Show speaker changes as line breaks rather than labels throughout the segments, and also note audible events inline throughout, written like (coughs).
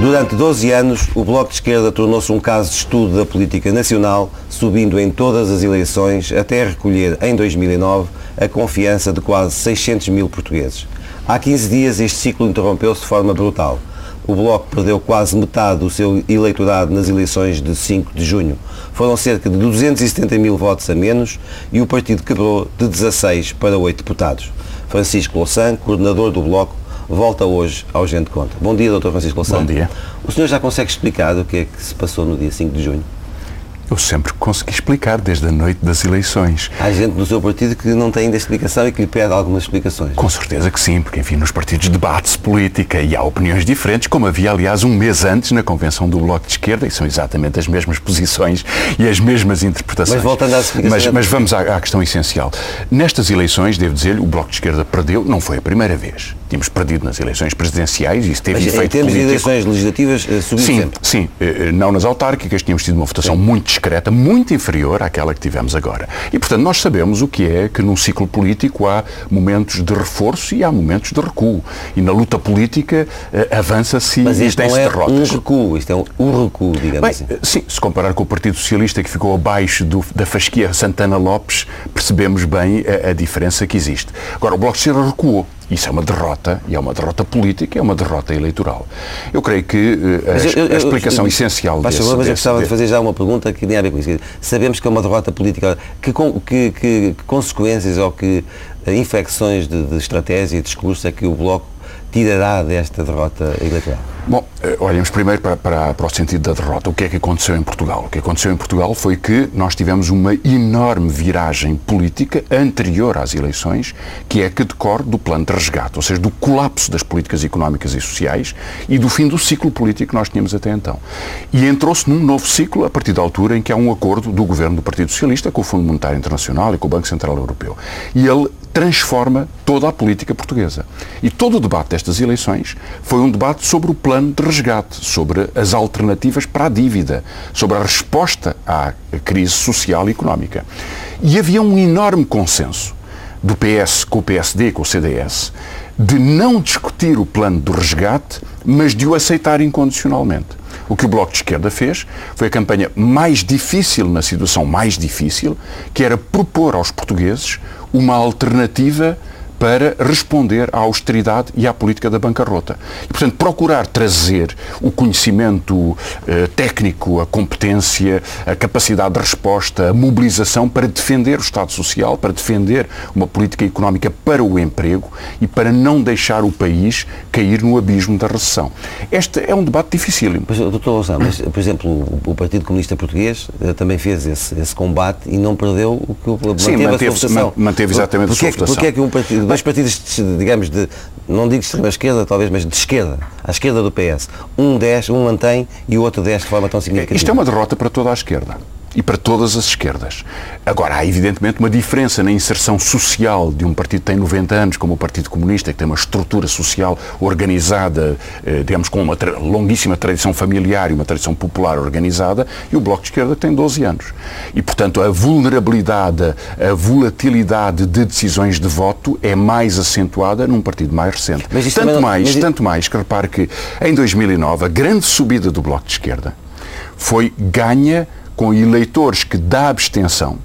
Durante 12 anos, o Bloco de Esquerda tornou-se um caso de estudo da política nacional, subindo em todas as eleições até recolher, em 2009, a confiança de quase 600 mil portugueses. Há 15 dias este ciclo interrompeu-se de forma brutal. O Bloco perdeu quase metade do seu eleitorado nas eleições de 5 de junho. Foram cerca de 270 mil votos a menos e o partido quebrou de 16 para 8 deputados. Francisco Louçã, coordenador do Bloco, volta hoje ao Gente Conta. Bom dia, Dr. Francisco Louçã.
Bom dia.
O senhor já consegue explicar o que é que se passou no dia 5 de junho?
Eu sempre consegui explicar desde a noite das eleições.
Há gente no seu partido que não tem ainda explicação e que lhe pede algumas explicações.
Com certeza que sim, porque enfim, nos partidos debate-se política e há opiniões diferentes, como havia aliás um mês antes na convenção do Bloco de Esquerda, e são exatamente as mesmas posições e as mesmas interpretações.
Mas voltando às explicações.
Mas, mas vamos à, à, questão essencial. Nestas eleições, devo dizer-lhe, o Bloco de Esquerda perdeu, não foi a primeira vez. Tínhamos perdido nas eleições presidenciais e isso teve
mas,
efeito
em termos
político.
de eleições legislativas, eh, subiu
sim,
sempre.
Sim, não nas autárquicas, tínhamos tido uma votação sim. muito discreta, muito inferior àquela que tivemos agora. E, portanto, nós sabemos o que é que num ciclo político há momentos de reforço e há momentos de recuo. E na luta política avança-se e tem-se
é
derrotas.
um recuo, isto é um, um recuo, digamos
Bem,
assim.
Sim, se comparar com o Partido Socialista que ficou abaixo do, da fasquia Santana Lopes, percebemos bem a, a diferença que existe. Agora, o Bloco de Esquerda recuou. Isso é uma derrota, e é uma derrota política, é uma derrota eleitoral. Eu creio que uh, a, eu, eu, a, explicação
eu,
essencial
desse, favor, mas eu gostava
desse,
de fazer já uma pergunta que tem a ver com isso. Sabemos que é uma derrota política. Que, que, que, que consequências ou que infecções de, de estratégia e discurso é que o Bloco tirará desta derrota eleitoral?
Bom, olhemos primeiro para, para, para, o sentido da derrota. O que é que aconteceu em Portugal? O que aconteceu em Portugal foi que nós tivemos uma enorme viragem política anterior às eleições, que é que decorre do plano de resgate, ou seja, do colapso das políticas económicas e sociais e do fim do ciclo político que nós tínhamos até então. E entrou-se num novo ciclo a partir da altura em que há um acordo do governo do Partido Socialista com o Fundo Monetário Internacional e com o Banco Central Europeu. E ele transforma toda a política portuguesa. E todo o debate destas eleições foi um debate sobre o plano de resgate, sobre as alternativas para a dívida, sobre a resposta à crise social e económica. E havia um enorme consenso do PS com o PSD com o CDS de não discutir o plano do resgate, mas de o aceitar incondicionalmente. O que o Bloco de Esquerda fez foi a campanha mais difícil, na situação mais difícil, que era propor aos portugueses uma alternativa para responder à austeridade e à política da bancarrota. E, portanto, procurar trazer o conhecimento eh, técnico, a competência, a capacidade de resposta, a mobilização para defender o Estado Social, para defender uma política económica para o emprego e para não deixar o país cair no abismo da recessão. Este é um debate dificílimo.
Mas, doutor Louçã, mas, por exemplo, o Partido Comunista Português eh, também fez esse, esse, combate e não perdeu o que manteve
Sim, manteve,
votação.
manteve exatamente
porque,
a sua votação.
Porque é que um partido, dois partidos, digamos, de, não digo de extrema esquerda, talvez, mas de esquerda, à esquerda do PS, um 10, um mantém e o outro 10 de forma tão significativa?
Isto é uma derrota para toda a esquerda e para todas as esquerdas. Agora, há evidentemente uma diferença na inserção social de um partido que tem 90 anos, como o Partido Comunista, que tem uma estrutura social organizada, eh, digamos, com uma tra longuíssima tradição familiar e uma tradição popular organizada, e o Bloco de Esquerda que tem 12 anos. E, portanto, a vulnerabilidade, a volatilidade de decisões de voto é mais acentuada num partido mais recente. tanto
não,
mais,
mas...
tanto mais que repare que em 2009 a grande subida do Bloco de Esquerda foi ganha com eleitores que da abstenção,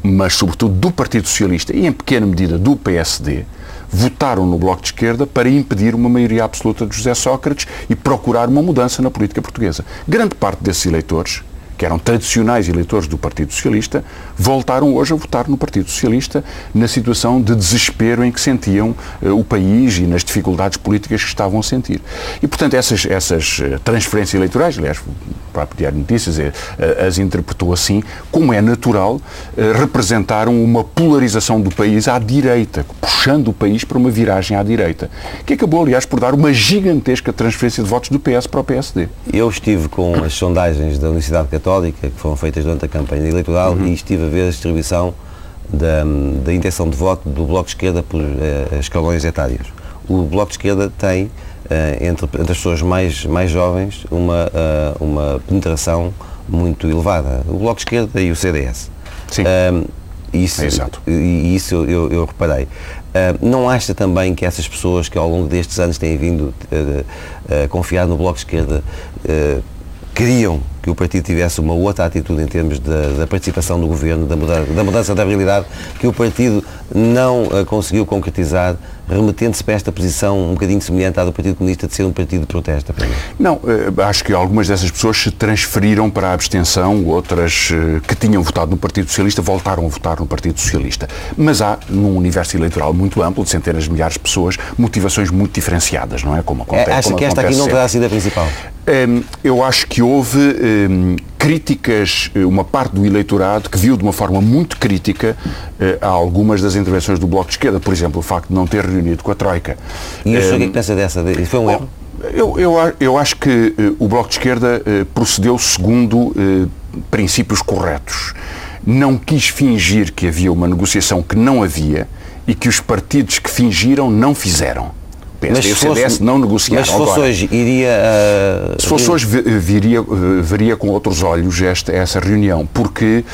mas sobretudo do Partido Socialista e em pequena medida do PSD, votaram no Bloco de Esquerda para impedir uma maioria absoluta de José Sócrates e procurar uma mudança na política portuguesa. Grande parte desses eleitores que eram tradicionais eleitores do Partido Socialista, voltaram hoje a votar no Partido Socialista na situação de desespero em que sentiam uh, o país e nas dificuldades políticas que estavam a sentir. E, portanto, essas, essas transferências eleitorais, aliás, próprio Diário de Notícias uh, as interpretou assim, como é natural, uh, representaram uma polarização do país à direita, puxando o país para uma viragem à direita, que acabou, aliás, por dar uma gigantesca transferência de votos do PS para o PSD.
Eu estive com as sondagens da Universidade Católica que foram feitas durante a campanha eleitoral uhum. e estive a ver a distribuição da, da intenção de voto do Bloco de Esquerda por uh, escalões etários. O Bloco de Esquerda tem, entre, entre, as pessoas mais, mais jovens, uma, uh, uma penetração muito elevada. O Bloco de Esquerda e o CDS.
Sim.
Isso, Exato. E isso eu, eu, eu reparei. Uh, não acha também que essas pessoas que ao longo destes anos têm vindo a confiar no Bloco de Esquerda uh, queriam que o partido tivesse uma outra atitude em termos da, da participação do governo, da mudança, da mudança, da realidade, que o partido não uh, conseguiu concretizar, remetendo-se para esta posição um bocadinho semelhante à do Partido Comunista de ser um partido de protesto?
Não, uh, acho que algumas dessas pessoas se transferiram para a abstenção, outras uh, que tinham votado no Partido Socialista voltaram a votar no Partido Socialista. Mas há, num universo eleitoral muito amplo, de centenas de milhares de pessoas, motivações muito diferenciadas, não é?
Como acontece. É, acha como que esta aqui não terá sido a principal?
Um, eu acho que houve um, críticas, eh, uma parte do eleitorado que viu de uma forma muito crítica uh, algumas das intervenções do Bloco de Esquerda, por exemplo, o facto de não ter reunido com a Troika.
E o senhor um, que pensa dessa? Foi um erro?
Eu, eu, eu acho que uh, o Bloco de Esquerda uh, procedeu segundo princípios corretos. Não quis fingir que havia uma negociação que não havia e que os partidos que fingiram não fizeram. PSD mas e o CDS fosse, não negociaram.
Mas se fosse
Agora,
hoje, iria.
Uh, se fosse hoje, viria, veria com outros olhos esta, essa reunião, porque,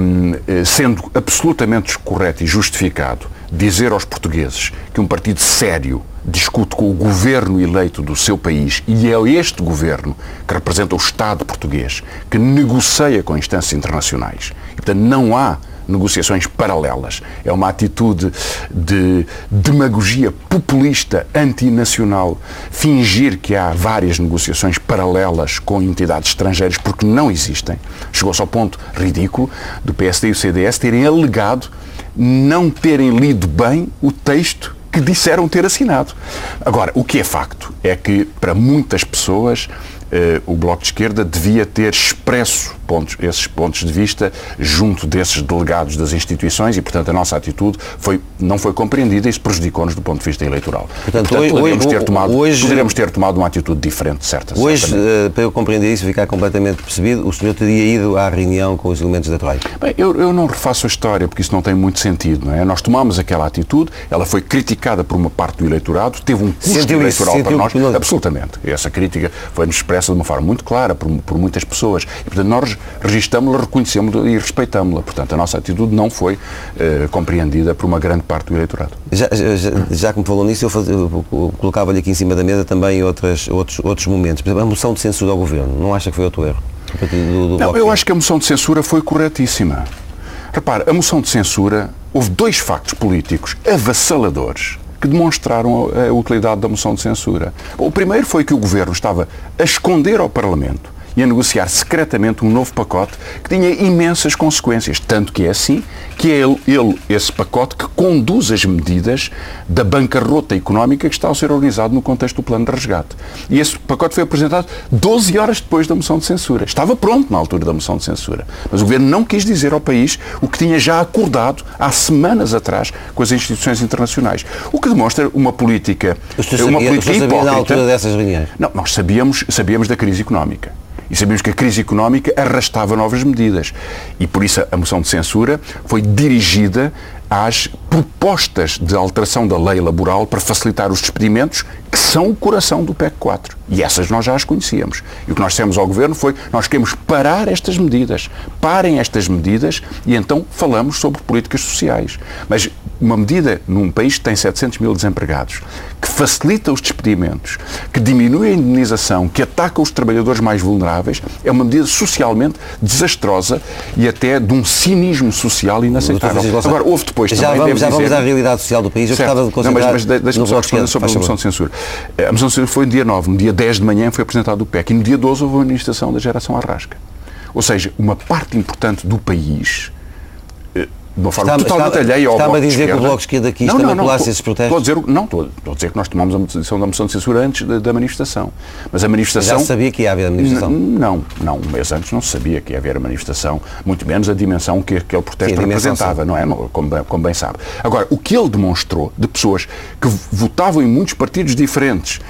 um, sendo absolutamente correto e justificado dizer aos portugueses que um partido sério discute com o governo eleito do seu país e é este governo que representa o Estado português que negocia com instâncias internacionais. E, portanto, não há negociações paralelas. É uma atitude de demagogia populista, antinacional, fingir que há várias negociações paralelas com entidades estrangeiras, porque não existem. Chegou-se ao ponto ridículo do PSD e o CDS terem alegado não terem lido bem o texto que disseram ter assinado. Agora, o que é facto é que, para muitas pessoas, eh, o Bloco de Esquerda devia ter expresso pontos, esses pontos de vista junto desses delegados das instituições e, portanto, a nossa atitude foi, não foi compreendida e isso prejudicou-nos do ponto de vista eleitoral. Portanto, portanto hoje, poderíamos, ter tomado, hoje, poderíamos ter tomado uma atitude diferente, certa.
Hoje, uh, para eu compreender isso e ficar completamente percebido, o senhor teria ido à reunião com os elementos da Troika?
Bem, eu, eu não refaço a história porque isso não tem muito sentido, não é? Nós tomamos aquela atitude, ela foi criticada por uma parte do eleitorado, teve um custo sentiu eleitoral isso, para nós. Absolutamente. Essa crítica foi-nos expressa de uma forma muito clara por, por muitas pessoas. E, portanto, nós registámos-la, reconhecemos-la e respeitámos-la. Portanto, a nossa atitude não foi uh, compreendida por uma grande parte do eleitorado.
Já, já, já que me falou nisso, eu, eu colocava-lhe aqui em cima da mesa também outras, outros, outros momentos. Por exemplo, a moção de censura ao governo. Não acha que foi outro erro?
Do, do não, eu acho que a moção de censura foi corretíssima. Repare, a moção de censura, houve dois factos políticos avassaladores que demonstraram a, a utilidade da moção de censura. O primeiro foi que o governo estava a esconder ao Parlamento e a negociar secretamente um novo pacote que tinha imensas consequências. Tanto que é assim que é ele, ele, esse pacote, que conduz as medidas da bancarrota económica que está a ser organizado no contexto do plano de resgate. E esse pacote foi apresentado 12 horas depois da moção de censura. Estava pronto na altura da moção de censura. Mas o governo não quis dizer ao país o que tinha já acordado há semanas atrás com as instituições internacionais. O que demonstra uma política, uma política hipócrita.
na altura dessas reuniões?
Não, nós sabíamos, sabíamos da crise económica. E sabemos que a crise económica arrastava novas medidas. E por isso a moção de censura foi dirigida às propostas de alteração da lei laboral para facilitar os despedimentos, que são o coração do PEC 4. E essas nós já as conhecíamos. E o que nós dissemos ao Governo foi, nós queremos parar estas medidas. Parem estas medidas e então falamos sobre políticas sociais. Mas uma medida num país que tem 700 mil desempregados, que facilita os despedimentos, que diminui a indenização, que ataca os trabalhadores mais vulneráveis, é uma medida socialmente desastrosa e até de um cinismo social inaceitável. Agora, houve depois
já
também,
vamos, já vamos à realidade social do país. Eu certo. gostava de considerar...
Não, mas, mas deixa-me só responder sobre a moção de censura. A moção de censura foi no dia 9, no dia 10 de manhã foi apresentado o PEC e no dia 12 houve a manifestação da geração Arrasca. Ou seja, uma parte importante do país de uma forma está, totalmente está, alheia ao
Bloco a dizer que o Bloco de Esquerda aqui não, manipulasse esses protestos?
Estou a dizer, não, estou, estou, a dizer que nós tomamos a decisão da moção de censura antes da, da manifestação. Mas a manifestação...
Já sabia que ia haver a manifestação?
Não, não. Um mês antes não se sabia que ia haver a manifestação, muito menos a dimensão que aquele protesto representava, sim. não é? Como bem, como bem sabe. Agora, o que ele demonstrou de pessoas que votavam em muitos partidos diferentes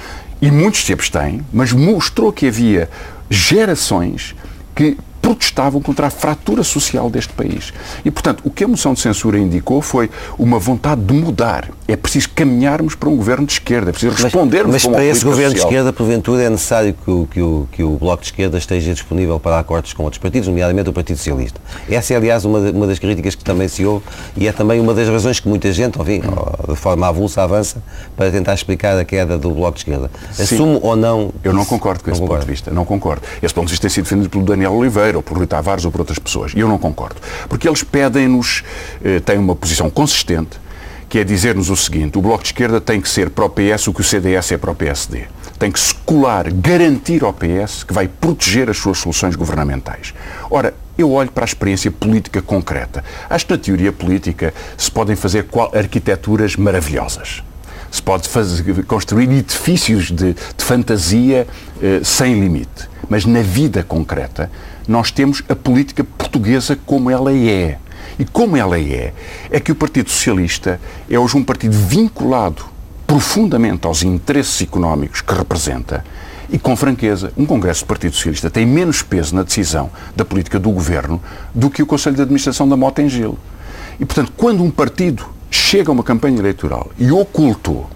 e muitos se abstêm, mas mostrou que havia gerações que protestavam contra a fratura social deste país. E, portanto, o que a moção de censura indicou foi uma vontade de mudar. É preciso caminharmos para um governo de esquerda, é preciso respondermos
Mas,
mas
para esse governo
social.
de esquerda, porventura, é necessário que o, que, o, que o Bloco de Esquerda esteja disponível para acordos com outros partidos, nomeadamente o Partido Socialista. Essa é, aliás, uma, uma das críticas que também se ouve e é também uma das razões que muita gente, enfim, de forma avulsa, avança para tentar explicar a queda do Bloco de Esquerda. Assumo ou não...
Eu não concordo com
não
esse
concordo.
ponto de vista. Não concordo. Esse ponto de vista tem sido defendido pelo Daniel Oliveira, ou por Rui Tavares, ou por outras pessoas. E eu não concordo. Porque eles pedem-nos, eh, têm uma posição consistente, que é dizer-nos o seguinte: o Bloco de Esquerda tem que ser para o PS o que o CDS é para o PSD. Tem que se colar, garantir ao PS que vai proteger as suas soluções governamentais. Ora, eu olho para a experiência política concreta. Acho que na teoria política se podem fazer qual- arquiteturas maravilhosas. Se pode fazer, construir edifícios de, de fantasia eh, sem limite. Mas na vida concreta, nós temos a política portuguesa como ela é. E como ela é, é que o Partido Socialista é hoje um partido vinculado profundamente aos interesses económicos que representa e, com franqueza, um Congresso do Partido Socialista tem menos peso na decisão da política do governo do que o Conselho de Administração da Motengil. E, portanto, quando um partido chega a uma campanha eleitoral e ocultou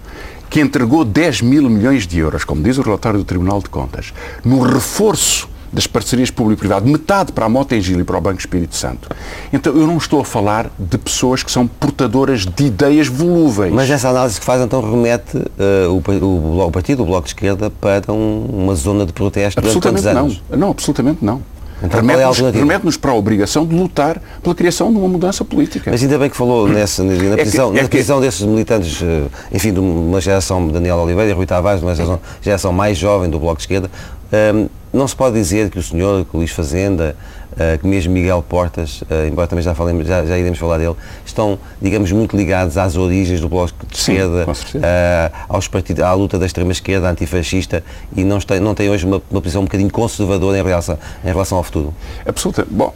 que entregou 10 mil milhões de euros, como diz o relatório do Tribunal de Contas, no reforço das parcerias público-privado, metade para a Motengil e para o Banco Espírito Santo. Então eu não estou a falar de pessoas que são portadoras de ideias volúveis.
Mas essa análise que faz então remete eh, o, o, o partido, o Bloco de Esquerda, para um- uma zona de protesto durante
absolutamente
anos?
não. Não, absolutamente não.
Então, é
Remete-nos
alternativa?
remete-nos para a obrigação de lutar pela criação de uma mudança política.
Mas ainda bem que falou nessa, na,
que-
prisão,
é
na
que-
prisão desses militantes, eh, enfim, de uma geração, Daniel Oliveira e Rui Tavares, de uma geração, geração mais jovem do Bloco de Esquerda. Ehm, não se pode dizer que o senhor, que o Luís Fazenda, eh, que mesmo Miguel Portas, eh, embora também já, falemos, já, já iremos falar dele, estão, digamos, muito ligados às origens do Bloco de
Sim,
Esquerda, eh, aos partidos, à luta da extrema-esquerda antifascista e não tem, não tem hoje uma, uma posição um bocadinho conservadora em relação, em relação ao futuro.
Absoluta. Bom,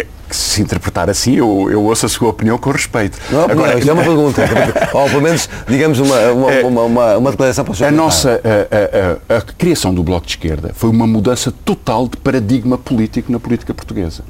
que, que se interpretar assim, eu, eu ouço a sua opinião com respeito.
Não, Agora, isto é uma pergunta. (laughs) Ou pelo menos, digamos, uma, uma, uma, uma, uma declaração para o senhor
A nossa a, a- a- a criação do Bloco de Esquerda foi uma mudança total de paradigma político na política portuguesa.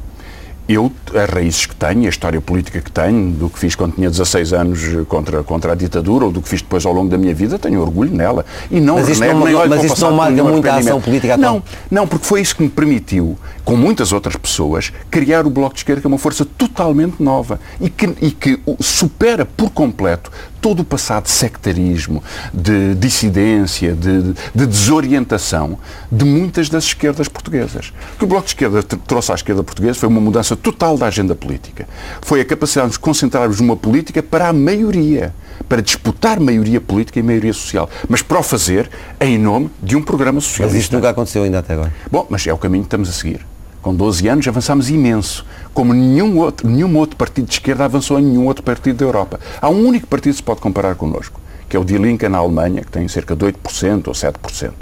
Eu, as raízes que tenho, a história política que tenho, do que fiz quando tinha 16 anos contra, contra a ditadura, ou do que fiz depois ao longo da minha vida, tenho orgulho nela. E não
Mas isto
renego,
não-
nem
mas isto não marca muito a ação política atual?
Não, não, porque foi isso que me permitiu, com muitas outras pessoas, criar o Bloco de Esquerda, que é uma força totalmente nova e que, e que supera por completo todo o passado de sectarismo, de dissidência, de, de desorientação de muitas das esquerdas portuguesas. O que o Bloco de Esquerda tr- trouxe à esquerda portuguesa foi uma mudança total da agenda política. Foi a capacidade de nos concentrarmos numa política para a maioria, para disputar maioria política e maioria social, mas para o fazer em nome de um programa
Mas
socialista.
isto nunca aconteceu ainda até agora.
Bom, mas é o caminho que estamos a seguir. Com 12 anos avançámos imenso, como nenhum outro, nenhum outro partido de esquerda avançou em nenhum outro partido da Europa. Há um único partido que se pode comparar connosco, que é o Die Linke na Alemanha, que tem cerca de 8% ou 7%,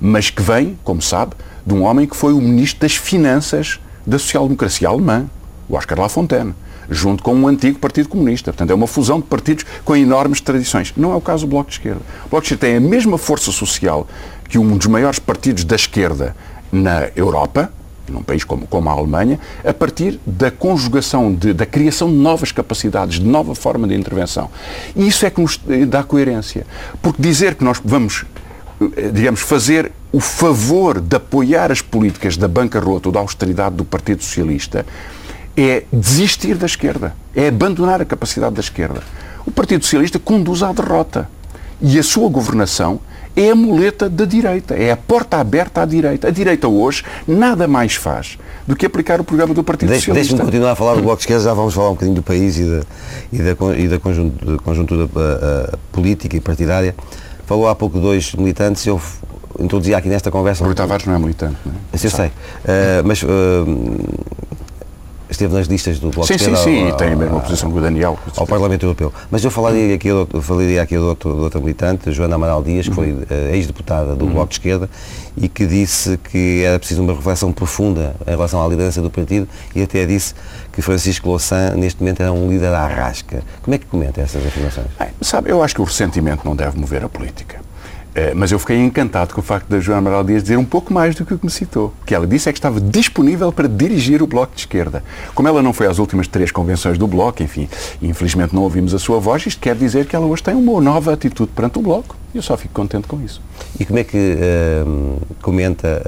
mas que vem, como sabe, de um homem que foi o ministro das Finanças da social-democracia alemã, o Oscar Lafontaine, junto com um antigo Partido Comunista. Portanto, é uma fusão de partidos com enormes tradições. Não é o caso do Bloco de Esquerda. O Bloco de Esquerda tem a mesma força social que um dos maiores partidos da esquerda na Europa, num país como, como a Alemanha, a partir da conjugação, de- da criação de novas capacidades, de nova forma de intervenção. E isso é que nos dá coerência. Porque dizer que nós vamos, eh, digamos, fazer o favor de apoiar as políticas da bancarrota ou da austeridade do Partido Socialista é desistir da esquerda, é abandonar a capacidade da esquerda. O Partido Socialista conduz à derrota. E a sua governação é a muleta da direita, é a porta aberta à direita. A direita hoje nada mais faz do que aplicar o programa do Partido
Deixe-
Socialista.
Deixe-me continuar a falar do Bloco de Esquerda, já vamos falar um bocadinho do país e da, e da, e da conjuntura, conjuntura ah, ah, política e partidária. Falou há pouco dois militantes, eu f- introduzi aqui nesta conversa.
Rui Tavares não é militante, não é?
Eu sei. Ah, mas ah, esteve nas listas do Bloco
Sim,
de
sim,
Esquerda.
sim,
ao-
e tem a mesma posição que o Daniel.
ao Parlamento Europeu. Mas eu falaria aqui, outro- falaria aqui de, outro, de outra militante, Joana Amaral Dias, que foi eh, ex-deputada do Bloco de Esquerda e que disse que era preciso uma reflexão profunda em relação à liderança do partido e até disse que Francisco Louçã, neste momento, era um líder à rasca. Como é que comenta essas afirmações?
Bem, sabe, eu acho que o ressentimento não deve mover a política. Uh, mas eu fiquei encantado com o facto da Joana Amaral Dias dizer um pouco mais do que o que me citou. Que ela disse é que estava disponível para dirigir o Bloco de Esquerda. Como ela não foi às últimas três convenções do Bloco, enfim, infelizmente não ouvimos a sua voz, isto quer dizer que ela hoje tem uma nova atitude perante o Bloco. E eu só fico contente com isso.
E como é que uh, comenta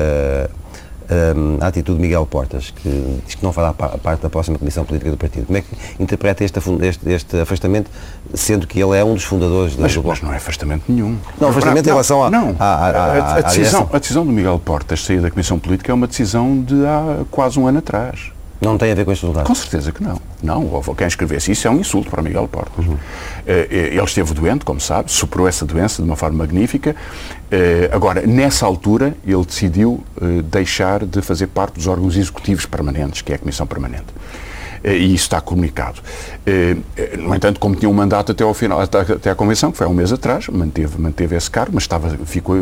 a atitude de Miguel Portas, que diz que não fará parte da próxima Comissão Política do Partido. Como é que interpreta este, este, este afastamento, sendo que ele é um dos fundadores
mas, do Bloco? Mas não é afastamento nenhum.
Não, afastamento não, em relação
a, não, a, a, a, a, decisão, a decisão do Miguel Portas sair da Comissão Política é uma decisão de há quase um ano atrás.
Não tem a ver com este resultado?
Com certeza que não. Não, quem escrevesse isso é um insulto para Miguel Portas. Uhum. Eh, eh, ele esteve doente, como sabe, superou essa doença de uma forma magnífica. Eh, agora, nessa altura, ele decidiu deixar de fazer parte dos órgãos executivos permanentes, que é a Comissão Permanente. Eh, e isso está comunicado. Eh, eh, no entanto, como tinha um mandato até ao final, até à convenção, que foi há um mês atrás, manteve, manteve esse cargo, mas estava, ficou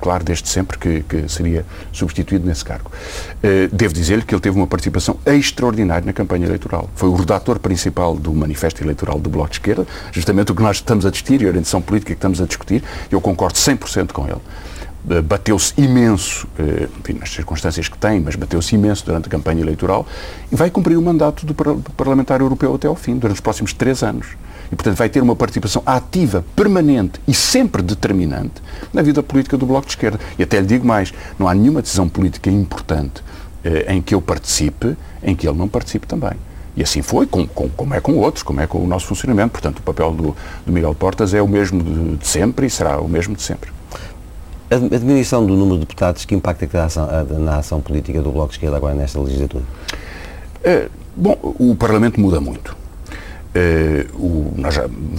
claro desde sempre que, que seria substituído nesse cargo. Devo dizer-lhe que ele teve uma participação extraordinária na campanha eleitoral. Foi o redator principal do manifesto eleitoral do Bloco de Esquerda, justamente o que nós estamos a discutir e a orientação política que estamos a discutir. Eu concordo 100% com ele. Eh, bateu-se imenso, eh, enfim, nas circunstâncias que tem, mas bateu-se imenso durante a campanha eleitoral e vai cumprir o mandato do Parlamentar Europeu até ao fim, durante os próximos três anos. E, portanto, vai ter uma participação ativa, permanente e sempre determinante na vida política do Bloco de Esquerda. E até lhe digo mais, não há nenhuma decisão política importante eh, em que eu participe, em que ele não participe também. E assim foi, com, com, como é com outros, como é com o nosso funcionamento. Portanto, o papel do, do Miguel Portas é o mesmo de, de sempre e será o mesmo de sempre.
A diminuição do número de deputados, que impacto é que ação, na ação política do Bloco de Esquerda agora nesta legislatura?
É, bom, o Parlamento muda muito. É, o, nós,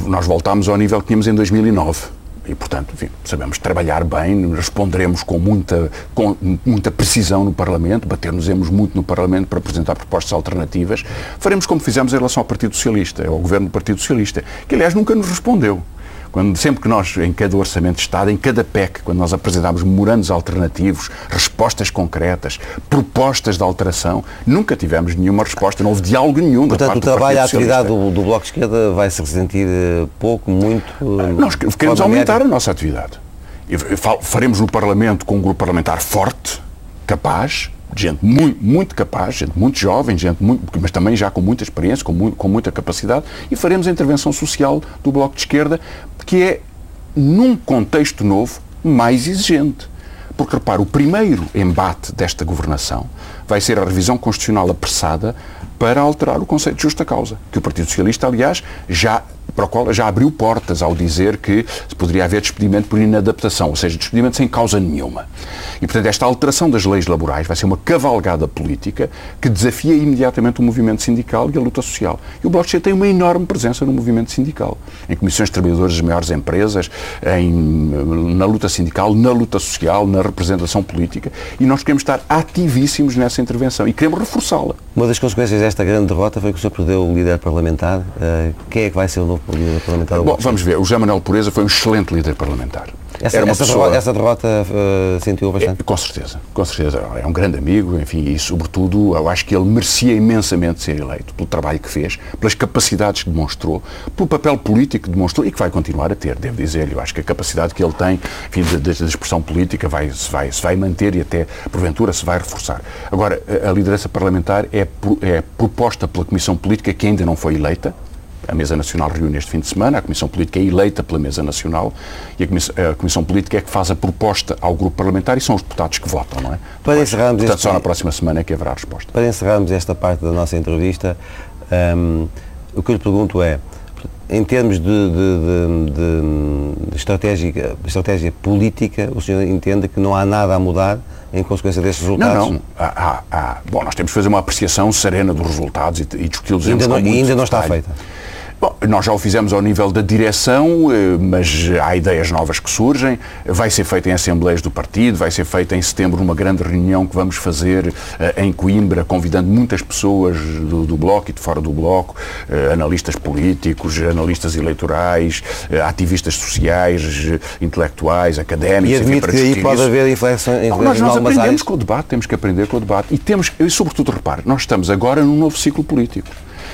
nós voltámos ao nível que tínhamos em 2009 e, portanto, enfim, sabemos trabalhar bem, responderemos com muita, com muita precisão no Parlamento, bater-nos-emos muito no Parlamento para apresentar propostas alternativas. Faremos como fizemos em relação ao Partido Socialista, ao governo do Partido Socialista, que, aliás, nunca nos respondeu. Quando, sempre que nós, em cada orçamento de Estado, em cada PEC, quando nós apresentámos memorandos alternativos, respostas concretas, propostas de alteração, nunca tivemos nenhuma resposta, não houve diálogo nenhum
Portanto, o trabalho, a atividade do, do, Bloco de Esquerda vai se ressentir eh, pouco, muito?
Eh, nós queremos aumentar média. a nossa atividade. Faremos no Parlamento com um grupo parlamentar forte, capaz, gente muito, muito capaz, gente muito jovem, gente muito, mas também já com muita experiência, com, muito, com muita capacidade, e faremos a intervenção social do Bloco de Esquerda, que é, num contexto novo, mais exigente. Porque, repare, o primeiro embate desta governação vai ser a revisão constitucional apressada para alterar o conceito de justa causa, que o Partido Socialista, aliás, já qual já abriu portas ao dizer que poderia haver despedimento por inadaptação, ou seja, despedimento sem causa nenhuma. E, portanto, esta alteração das leis laborais vai ser uma cavalgada política que desafia imediatamente o movimento sindical e a luta social. E o Bloco de tem uma enorme presença no movimento sindical, em comissões de trabalhadores das maiores empresas, em, na luta sindical, na luta social, na representação política, e nós queremos estar ativíssimos nessa intervenção e queremos reforçá-la.
Uma das consequências desta grande derrota foi que o Sr. perdeu o líder parlamentar. Uh, quem é que vai ser o novo líder parlamentar?
Bom, vamos ver. O José Manuel Pureza foi um excelente líder parlamentar.
Essa, Era uma essa, pessoa... derrota, essa derrota uh, sentiu bastante?
É, com certeza, com certeza. É um grande amigo, enfim, e sobretudo eu acho que ele merecia imensamente ser eleito pelo trabalho que fez, pelas capacidades que demonstrou, pelo papel político que demonstrou e que vai continuar a ter, devo dizer. Eu acho que a capacidade que ele tem, enfim, de, de, de expressão política vai, se, vai, se vai manter e até, porventura, se vai reforçar. Agora, a, a liderança parlamentar é, é proposta pela Comissão Política que ainda não foi eleita, a Mesa Nacional reúne este fim de semana, a Comissão Política é eleita pela Mesa Nacional e a Comissão, a Comissão, Política é que faz a proposta ao grupo parlamentar e são os deputados que votam, não é?
Para encerrarmos
Portanto, este... só na próxima semana é que haverá a resposta.
Para encerrarmos esta parte da nossa entrevista, um, o que eu lhe pergunto é, em termos de, de, de, de estratégia, estratégia política, o senhor entende que não há nada a mudar em consequência destes resultados?
Não, não. Há, há, há. Bom, nós temos que fazer uma apreciação serena dos resultados e, e discuti-los
ainda, não, ainda não está feita.
Bom, nós já o fizemos ao nível da direção, eh, mas há ideias novas que surgem. Vai ser feito em assembleias do partido, vai ser feito em setembro uma grande reunião que vamos fazer eh, em Coimbra, convidando muitas pessoas do, do Bloco e de fora do Bloco, eh, analistas políticos, analistas eleitorais, ativistas sociais, intelectuais, académicos.
E admite que aí pode haver inflexões
Nós, nós aprendemos áreas. com o debate, temos que aprender com o debate. E temos, e sobretudo, repare, nós estamos agora num novo ciclo político.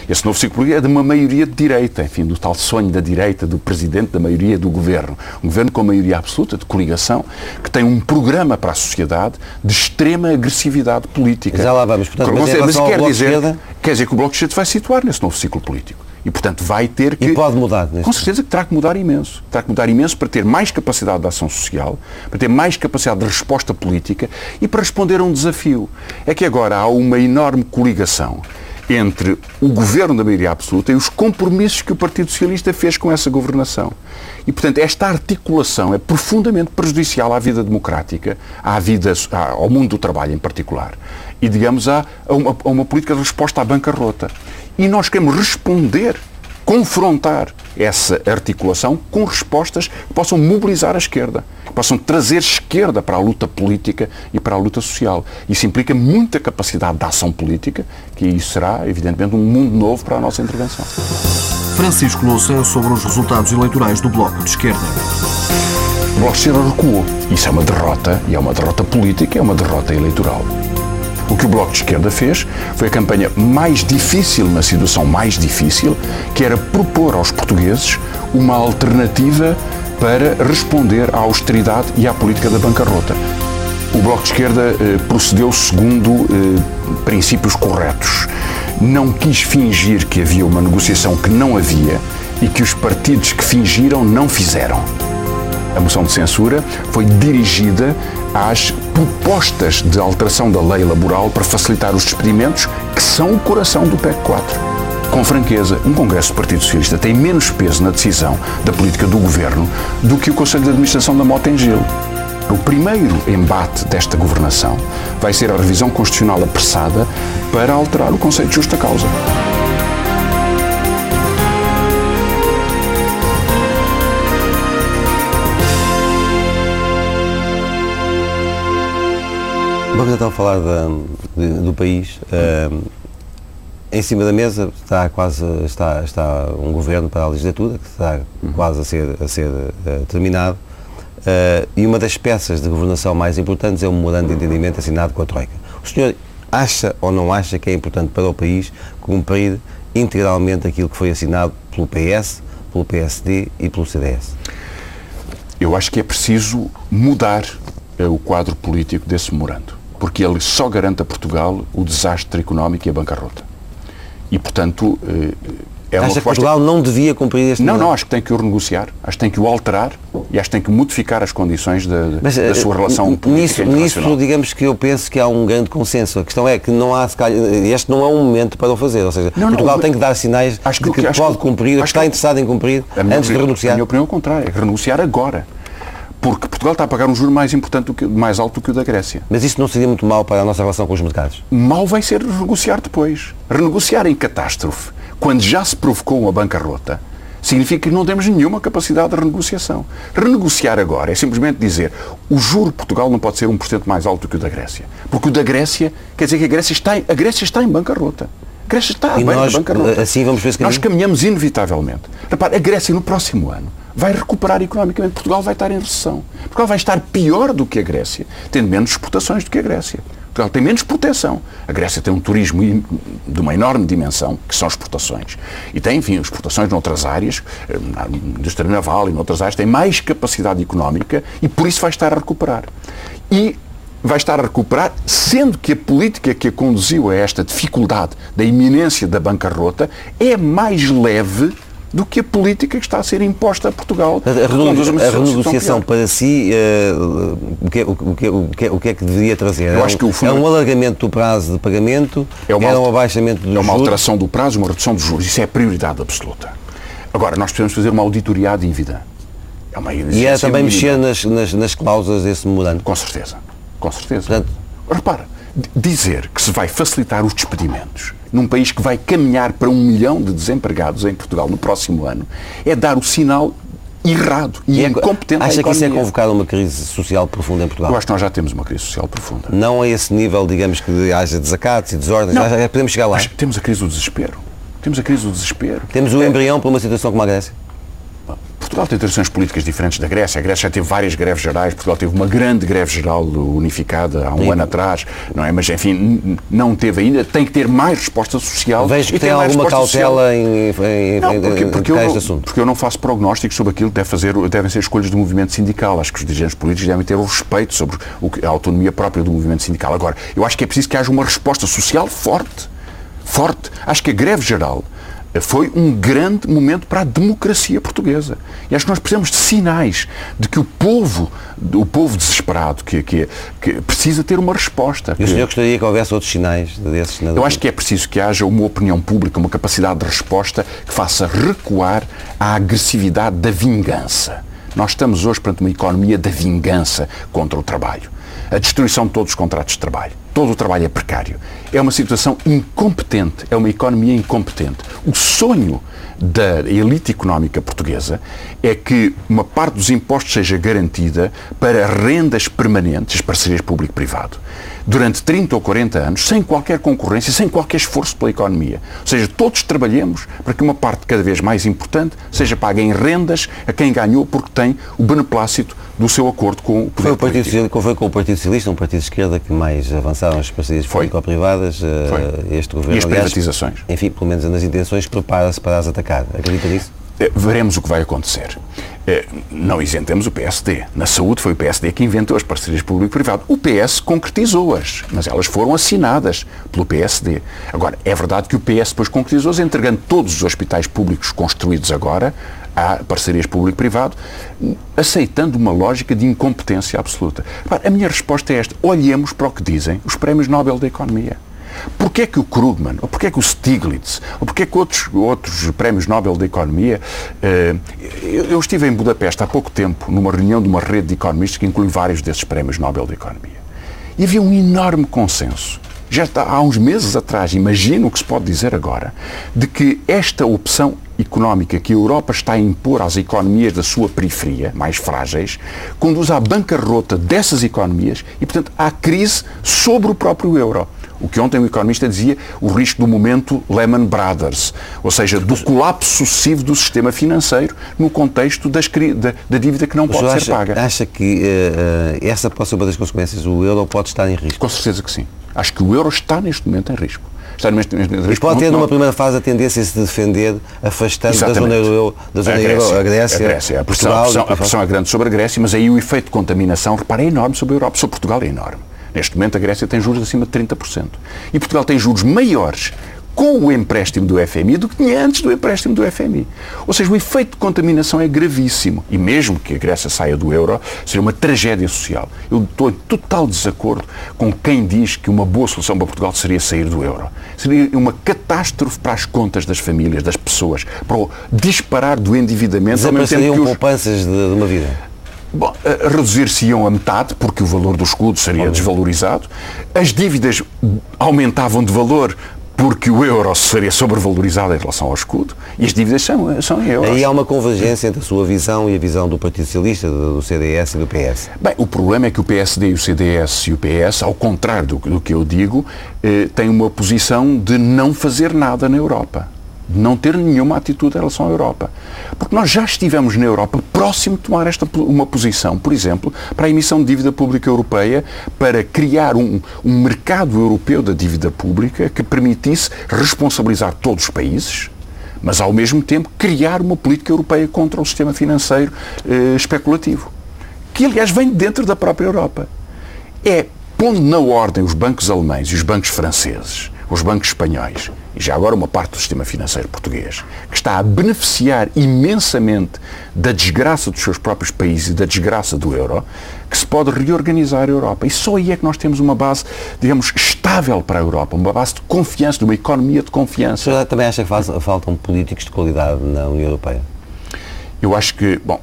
Esse novo ciclo político é de uma maioria de direita, enfim, do tal sonho da direita, do presidente, da maioria do governo. Um governo com maioria absoluta, de coligação, que tem um programa para a sociedade de extrema agressividade política.
Já lá vamos. Portanto,
mas,
mas,
mas quer, dizer,
esquerda...
quer dizer que o Bloco de Esquerda vai situar nesse novo ciclo político. E, portanto, vai ter que.
E pode mudar.
Com certeza que terá que mudar imenso. Terá que mudar imenso para ter mais capacidade de ação social, para ter mais capacidade de resposta política e para responder a um desafio. É que agora há uma enorme coligação entre o governo da maioria absoluta e os compromissos que o Partido Socialista fez com essa governação. E, portanto, esta articulação é profundamente prejudicial à vida democrática, à vida, ao mundo do trabalho em particular, e, digamos, a, uma, a uma política de resposta à bancarrota. E nós queremos responder, confrontar essa articulação com respostas que possam mobilizar a esquerda, que possam trazer esquerda para a luta política e para a luta social. Isso implica muita capacidade de ação política, que isso será, evidentemente, um mundo novo para a nossa intervenção.
Francisco Louça sobre os resultados eleitorais do Bloco de Esquerda.
O Bloco de Esquerda recuou. Isso é uma derrota, e é uma derrota política, é uma derrota eleitoral. O que o Bloco de Esquerda fez foi a campanha mais difícil, na situação mais difícil, que era propor aos portugueses uma alternativa para responder à austeridade e à política da bancarrota. O Bloco de Esquerda eh, procedeu segundo eh, princípios corretos. Não quis fingir que havia uma negociação que não havia e que os partidos que fingiram não fizeram. A moção de censura foi dirigida às propostas de alteração da lei laboral para facilitar os despedimentos, que são o coração do PEC 4. Com franqueza, um Congresso do Partido Socialista tem menos peso na decisão da política do governo do que o Conselho de Administração da Motengil. O primeiro embate desta governação vai ser a revisão constitucional apressada para alterar o conceito de justa causa.
Vamos então falar de, do país. Em cima da mesa está quase está, está um governo para a legislatura que está uhum. quase a ser, a ser uh, terminado uh, e uma das peças de governação mais importantes é o memorando de entendimento assinado com a Troika. O senhor acha ou não acha que é importante para o país cumprir integralmente aquilo que foi assinado pelo PS, pelo PSD e pelo CDS?
Eu acho que é preciso mudar o quadro político desse memorando porque ele só garante a Portugal o desastre económico e a bancarrota. E, portanto, eh,
é uma Acha que Portugal não devia cumprir este
Não, não, acho que tem que o renegociar, acho que tem que o alterar e acho que tem que modificar as condições da, Mas, da sua eh, relação política
nisso, nisso, digamos que eu penso que há um grande consenso. A questão é que não há, este não é um momento para o fazer. Ou seja, não, Portugal não, tem que dar sinais acho que, de que, pode cumprir, que está interessado em cumprir, antes de renegociar. A
minha opinião é o contrário, é renegociar agora porque Portugal está a pagar um juro mais importante do que, mais alto do que o da Grécia.
Mas isso não seria muito mal para a nossa relação com os mercados?
Mal vai ser renegociar depois. Renegociar em catástrofe, quando já se provocou uma bancarrota, significa que não temos nenhuma capacidade de renegociação. Renegociar agora é simplesmente dizer o juro de Portugal não pode ser 1% mais alto do que o da Grécia. Porque o da Grécia quer dizer que a Grécia está em, a Grécia está em bancarrota. A Grécia está e bem nós, bancarrota.
Assim vamos ver
Nós caminhamos inevitavelmente. Repare, a Grécia no próximo ano vai recuperar economicamente. Portugal vai estar em recessão. Portugal vai estar pior do que a Grécia, tendo menos exportações do que a Grécia. Portugal tem menos proteção. A Grécia tem um turismo de uma enorme dimensão, que são exportações. E tem, enfim, exportações noutras áreas, eh, na indústria naval e noutras áreas, tem mais capacidade económica e por isso vai estar a recuperar. E vai estar a recuperar, sendo que a política que a conduziu a esta dificuldade da iminência da bancarrota é mais leve do que a política que está a ser imposta a Portugal.
A, renegociação para si, uh, o, que, o, que, o, que, o que é que deveria trazer? Eu é, acho que o fundo... é um alargamento do prazo de pagamento? É, uma, é um abaixamento dos
É uma alteração do prazo, uma redução dos juros. Isso é a prioridade absoluta. Agora, nós precisamos fazer uma auditoria à dívida.
É uma e é também mexer nas, nas, nas cláusulas desse memorando?
Com certeza. Com certeza. Portanto, Repara, dizer que se vai facilitar os despedimentos num país que vai caminhar para um milhão de desempregados em Portugal no próximo ano, é dar o sinal errado e, e é, incompetente
Acha que isso é convocar uma crise social profunda em Portugal?
Eu acho que nós já temos uma crise social profunda.
Não a esse nível, digamos, que haja desacatos e desordens, Não, podemos chegar lá.
temos a crise do desespero. Temos a crise do desespero.
Temos o é. embrião para uma situação como a Grécia?
Portugal tem tradições políticas diferentes da Grécia. A Grécia já teve várias greves gerais. Portugal teve uma grande greve geral unificada há um Sim. ano atrás, não é? Mas, enfim, não teve ainda. Tem que ter mais resposta social.
Vejo que tem alguma cautela em, em, não, porque, porque,
eu
assunto.
porque eu não faço prognósticos sobre aquilo que deve fazer, devem ser escolhas do movimento sindical. Acho que os dirigentes políticos devem ter o respeito sobre a autonomia própria do movimento sindical. Agora, eu acho que é preciso que haja uma resposta social forte. Forte. Acho que a greve geral foi um grande momento para a democracia portuguesa. E acho que nós precisamos de sinais de que o povo, o povo desesperado, que, que, que precisa ter uma resposta.
E o senhor gostaria que houvesse outros sinais desses?
Eu acho que é preciso que haja uma opinião pública, uma capacidade de resposta que faça recuar a agressividade da vingança. Nós estamos hoje perante uma economia da vingança contra o trabalho. A destruição de todos os contratos de trabalho todo o trabalho é precário. É uma situação incompetente, é uma economia incompetente. O sonho da elite económica portuguesa é que uma parte dos impostos seja garantida para rendas permanentes, parcerias público-privado durante 30 ou 40 anos, sem qualquer concorrência, sem qualquer esforço pela economia. Ou seja, todos trabalhemos para que uma parte cada vez mais importante seja paga em rendas a quem ganhou porque tem o beneplácito do seu acordo com o poder
foi o Partido Socialista, Foi com o Partido Socialista, um partido de esquerda, que mais avançaram as parcerias público-privadas. Eh, este governo,
e as privatizações.
Aliás, enfim, pelo menos nas intenções, prepara-se para as atacar. Acredita nisso?
Eh, veremos o que vai acontecer. Eh, não isentemos o PSD. Na saúde foi o PSD que inventou as parcerias público-privado. O PS concretizou-as, mas elas foram assinadas pelo PSD. Agora, é verdade que o PS depois concretizou-as entregando todos os hospitais públicos construídos agora a parcerias público-privado, aceitando uma lógica de incompetência absoluta. A minha resposta é esta. Olhemos para o que dizem os prémios Nobel da Economia. Porquê é que o Krugman, ou porquê é que o Stiglitz, ou porquê é que outros, outros prémios Nobel da Economia... Eh, eu estive em Budapeste há pouco tempo, numa reunião de uma rede de economistas que inclui vários desses prémios Nobel da Economia. E havia um enorme consenso já está, há uns meses atrás, imagino o que se pode dizer agora, de que esta opção económica que a Europa está a impor às economias da sua periferia, mais frágeis, conduz à bancarrota dessas economias e, portanto, à crise sobre o próprio euro. O que ontem o economista dizia, o risco do momento Lehman Brothers, ou seja, do colapso sucessivo do sistema financeiro no contexto das, da, da dívida que não pode
acha,
ser paga.
Acha que uh, essa pode ser uma das consequências? O euro pode estar em risco?
Com certeza que sim. Acho que o euro está neste momento em risco. Está
neste, neste, neste risco. E pode ter numa primeira fase a tendência a se defender, afastando Exatamente. da zona euro, da zona a Grécia, euro, a Grécia,
a, Grécia. a, pressão, Portugal, a, pressão, a pressão é grande sobre a Grécia, mas aí o efeito de contaminação, repara, é enorme sobre a Europa, sobre Portugal é enorme. Neste momento a Grécia tem juros acima de 30%. E Portugal tem juros maiores com o empréstimo do FMI do que tinha antes do empréstimo do FMI. Ou seja, o efeito de contaminação é gravíssimo. E mesmo que a Grécia saia do euro, seria uma tragédia social. Eu estou em total desacordo com quem diz que uma boa solução para Portugal seria sair do euro. Seria uma catástrofe para as contas das famílias, das pessoas, para o disparar do endividamento.
Desapareceriam poupanças de, de uma vida.
Bom, reduzir-se-iam a metade, porque o valor do escudo seria desvalorizado. As dívidas aumentavam de valor porque o euro seria sobrevalorizado em relação ao escudo e as dívidas são, são em euros.
Aí há uma convergência entre a sua visão e a visão do Partido Socialista, do CDS e do PS.
Bem, o problema é que o PSD e o CDS e o PS, ao contrário do, do que eu digo, eh, têm uma posição de não fazer nada na Europa de não ter nenhuma atitude em relação à Europa. Porque nós já estivemos na Europa próximo de tomar esta, uma posição, por exemplo, para a emissão de dívida pública europeia, para criar um, um mercado europeu da dívida pública que permitisse responsabilizar todos os países, mas ao mesmo tempo criar uma política europeia contra o sistema financeiro eh, especulativo, que aliás vem dentro da própria Europa. É pondo na ordem os bancos alemães e os bancos franceses, os bancos espanhóis, e já agora uma parte do sistema financeiro português, que está a beneficiar imensamente da desgraça dos seus próprios países e da desgraça do euro, que se pode reorganizar a Europa. E só aí é que nós temos uma base, digamos, estável para a Europa, uma base de confiança, de uma economia de confiança.
O também acha que faltam políticos de qualidade na União Europeia?
Eu acho que, bom,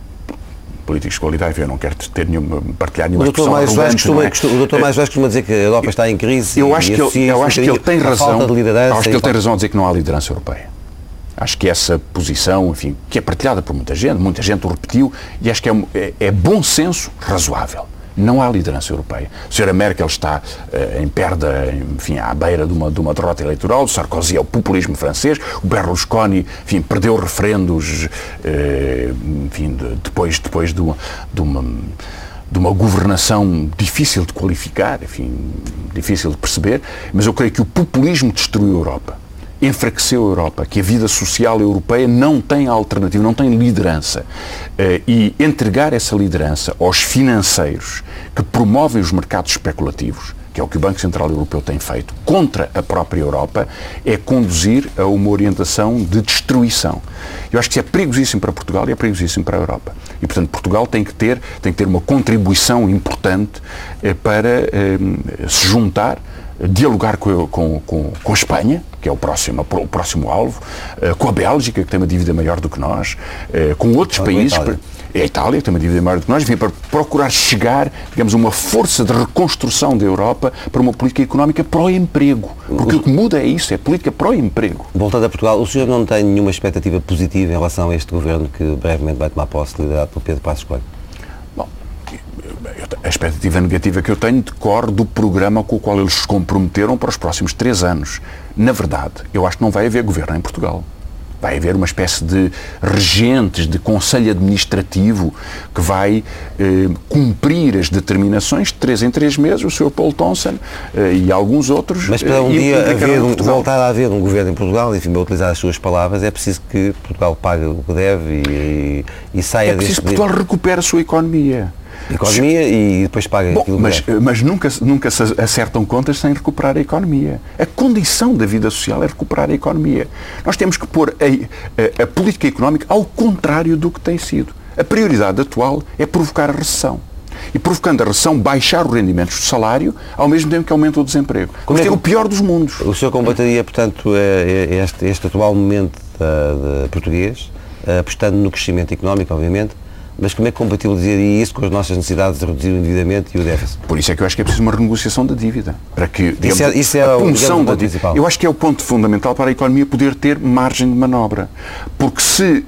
políticos de qualidade, eu não quero ter nenhuma, partilhar nenhuma
o doutor mais costuma, é? O doutor mais Vaz costuma dizer que a Europa está em crise.
Eu acho que ele, eu acho que ele tem razão. Acho que ele tem razão a dizer que não há liderança europeia. Acho que essa posição, enfim, que é partilhada por muita gente, muita gente o repetiu, e acho que é, é, é bom senso razoável. Não há liderança europeia. A senhora Merkel está uh, em perda, enfim, à beira de uma, de uma derrota eleitoral, o Sarkozy é o populismo francês, o Berlusconi, enfim, perdeu referendos, uh, enfim, de, depois, depois de uma, de uma de uma governação difícil de qualificar, enfim, difícil de perceber, mas eu creio que o populismo destruiu a Europa enfraqueceu a Europa, que a vida social europeia não tem alternativa, não tem liderança. Eh, e entregar essa liderança aos financeiros que promovem os mercados especulativos, que é o que o Banco Central Europeu tem feito, contra a própria Europa, é conduzir a uma orientação de destruição. Eu acho que isso é perigosíssimo para Portugal e é perigosíssimo para a Europa. E, portanto, Portugal tem que ter, tem que ter uma contribuição importante eh, para eh, se juntar dialogar com, com, com, com, a Espanha, que é o próximo, o próximo alvo, uh, com a Bélgica, que tem uma dívida maior do que nós, uh, com outros países. A é a Itália, que tem uma dívida maior do que nós, enfim, para procurar chegar, digamos, uma força de reconstrução da Europa para uma política económica pró-emprego. Porque o que muda é isso, é política pró-emprego.
Voltando a Portugal, o senhor não tem nenhuma expectativa positiva em relação a este governo que brevemente vai tomar posse, liderado por Pedro Passos Coelho?
A expectativa negativa que eu tenho decorre do programa com o qual eles se comprometeram para os próximos três anos. Na verdade, eu acho que não vai haver governo em Portugal. Vai haver uma espécie de regentes, de conselho administrativo que vai eh, cumprir as determinações de três em três meses, o Sr. Paul Thompson eh, e alguns outros.
Mas para um eh, dia haver um, voltar a haver um governo em Portugal, enfim, para utilizar as suas palavras, é preciso que Portugal pague o que deve e, e, e saia
é preciso que Portugal recupere a sua economia
economia e depois paga
Bom, aquilo mas, mas nunca, nunca se acertam contas sem recuperar a economia. A condição da vida social é recuperar a economia. Nós temos que pôr a, a, a política económica ao contrário do que tem sido. A prioridade atual é provocar a recessão e provocando a recessão, baixar os rendimentos do salário, ao mesmo tempo que aumenta o desemprego. Como é, é o pior dos mundos.
O senhor combateria, portanto, é, é este, este atual momento português, apostando no crescimento económico, obviamente, mas como é que compatibilizaria isso com as nossas necessidades de reduzir o endividamento e o déficit?
Por isso é que eu acho que é preciso uma renegociação da dívida. Para que,
digamos, isso é, isso é a punção da dívida.
Eu acho que é o ponto fundamental para a economia poder ter margem de manobra. Porque se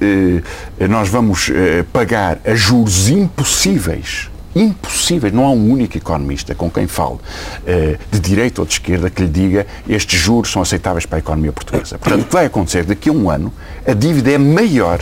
eh, nós vamos eh, pagar a juros impossíveis impossíveis. Não há um único economista com quem fale, eh, de direita ou de esquerda, que lhe diga estes juros são aceitáveis para a economia portuguesa. Portanto, o que vai acontecer daqui a um ano, a dívida é maior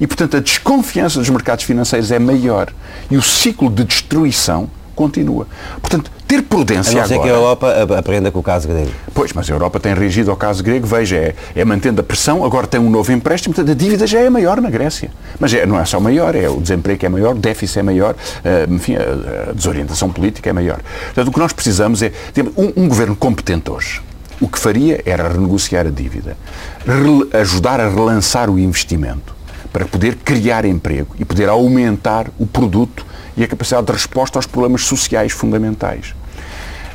e, portanto, a desconfiança dos mercados financeiros é maior e o ciclo de destruição continua. Portanto, ter prudência
a não
agora...
que a Europa aprenda com o caso grego.
Pois, mas a Europa tem reagido ao caso grego, veja, é, é mantendo a pressão, agora tem um novo empréstimo, portanto a dívida já é maior na Grécia. Mas é, não é só maior, é o desemprego é maior, o déficit é maior, uh, enfim, a, a, desorientação política é maior. Portanto, o que nós precisamos é um, um governo competente hoje. O que faria era renegociar a dívida, ajudar a relançar o investimento, para poder criar emprego e poder aumentar o produto e a capacidade de resposta aos problemas sociais fundamentais.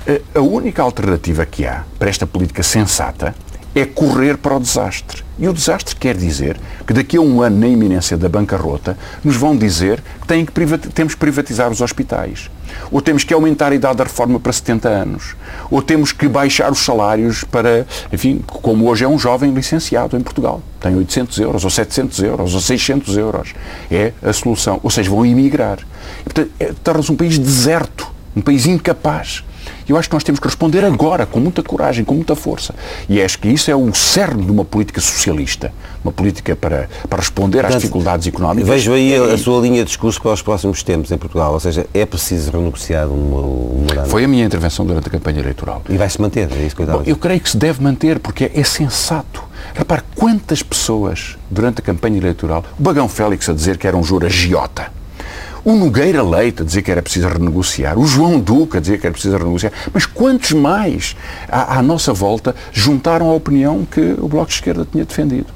Eh, a única alternativa que há para esta política sensata é correr para o desastre. E o desastre quer dizer que daqui a um ano, na iminência da bancarrota, nos vão dizer que, que temos que privatizar os hospitais, ou temos que aumentar a idade da reforma para 70 anos, ou temos que baixar os salários para, enfim, como hoje é um jovem licenciado em Portugal, tem 800 euros, ou 700 euros, ou 600 euros. É a solução. Ou seja, vão emigrar. E, portanto, é, torna-se um país deserto, um país incapaz eu acho que nós temos que responder agora, com muita coragem, com muita força. E acho que isso é o cerne de uma política socialista, uma política para, para responder às dificuldades económicas.
Vejo aí a, a, sua linha de discurso para os próximos tempos em Portugal, ou seja, é preciso renegociar um memorando.
Foi a minha intervenção durante a campanha eleitoral.
E vai-se manter, é isso que eu
Bom, Eu creio que se deve manter, porque é, é sensato. Repare, quantas pessoas, durante a campanha eleitoral, o Bagão Félix a dizer que era um juro agiota, o Nogueira Leite a dizer que era preciso renegociar, o João Duque a dizer que era preciso renegociar, mas quantos mais à, à nossa volta juntaram a opinião que o Bloco de Esquerda tinha defendido?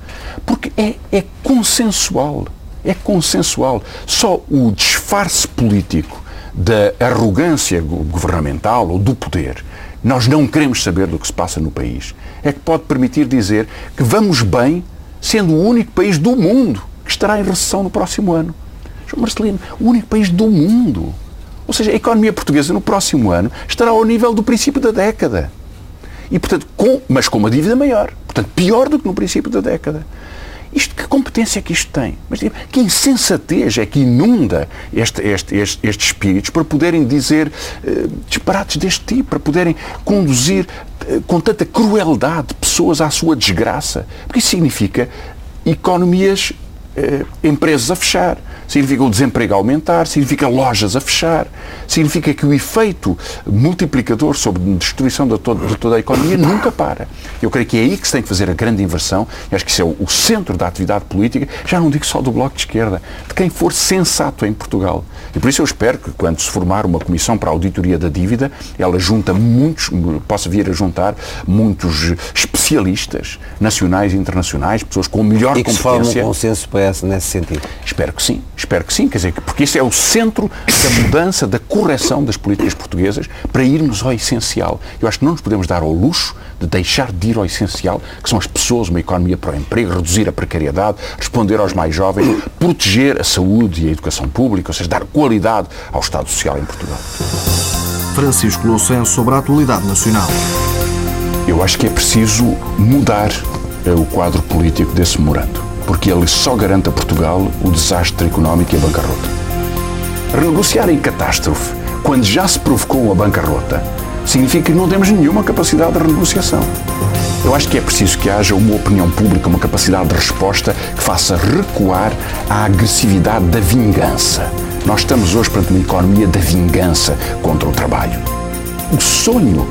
Porque é, é consensual, é consensual. Só o disfarce político da arrogância governamental ou do poder, nós não queremos saber do que se passa no país, é que pode permitir dizer que vamos bem sendo o único país do mundo que estará em recessão no próximo ano. Marcelino, o único país do mundo. Ou seja, a economia portuguesa no próximo ano estará ao nível do princípio da década. E, portanto, com, mas com uma dívida maior. Portanto, pior do que no princípio da década. Isto, que competência é que isto tem? Mas que insensatez é que inunda este, este, este, estes espíritos para poderem dizer uh, disparates deste tipo, para poderem conduzir uh, com tanta crueldade pessoas à sua desgraça? Porque isso significa economias, uh, empresas a fechar significa o desemprego a aumentar, significa lojas a fechar, significa que o efeito multiplicador sobre a destruição de, todo, de toda a economia nunca para. Eu creio que é aí que se tem que fazer a grande inversão, e acho que isso é o, o centro da atividade política, já não digo só do Bloco de Esquerda, de quem for sensato em Portugal. E por isso eu espero que, quando se formar uma comissão para a auditoria da dívida, ela junta muitos, possa vir a juntar muitos especialistas nacionais e internacionais, pessoas com melhor
e que
competência.
se forme um consenso para essa, nesse sentido.
Espero que sim. Espero que sim, quer dizer, porque isso é o centro da mudança, da correção das políticas portuguesas para irmos ao essencial. Eu acho que não nos podemos dar ao luxo de deixar de ir ao essencial, que são as pessoas, uma economia para o emprego, reduzir a precariedade, responder aos mais jovens, proteger a saúde e a educação pública, ou seja, dar qualidade ao Estado Social em Portugal.
Francisco Louçã sobre a atualidade nacional.
Eu acho que é preciso mudar eh, o quadro político desse memorando porque ele só garante a Portugal o desastre económico e a bancarrota. Renegociar em catástrofe, quando já se provocou a bancarrota, significa que não temos nenhuma capacidade de renegociação. Eu acho que é preciso que haja uma opinião pública, uma capacidade de resposta que faça recuar a agressividade da vingança. Nós estamos hoje perante uma economia da vingança contra o trabalho. O sonho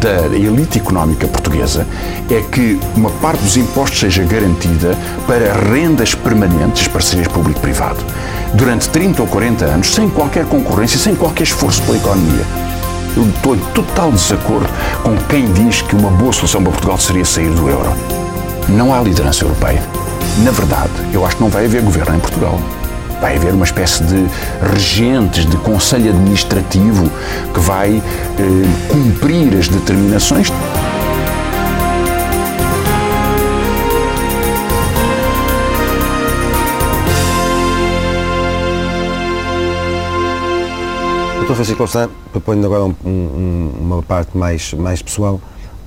da elite económica portuguesa é que uma parte dos impostos seja garantida para rendas permanentes, parcerias público-privado, durante 30 ou 40 anos, sem qualquer concorrência, sem qualquer esforço pela economia. Eu estou em total desacordo com quem diz que uma boa solução para Portugal seria sair do euro. Não há liderança europeia. Na verdade, eu acho que não vai haver governo em Portugal vai haver uma espécie de regentes, de conselho administrativo que vai eh, cumprir as determinações.
Doutor Francisco Louçã, proponho agora um, um, uma parte mais, mais pessoal.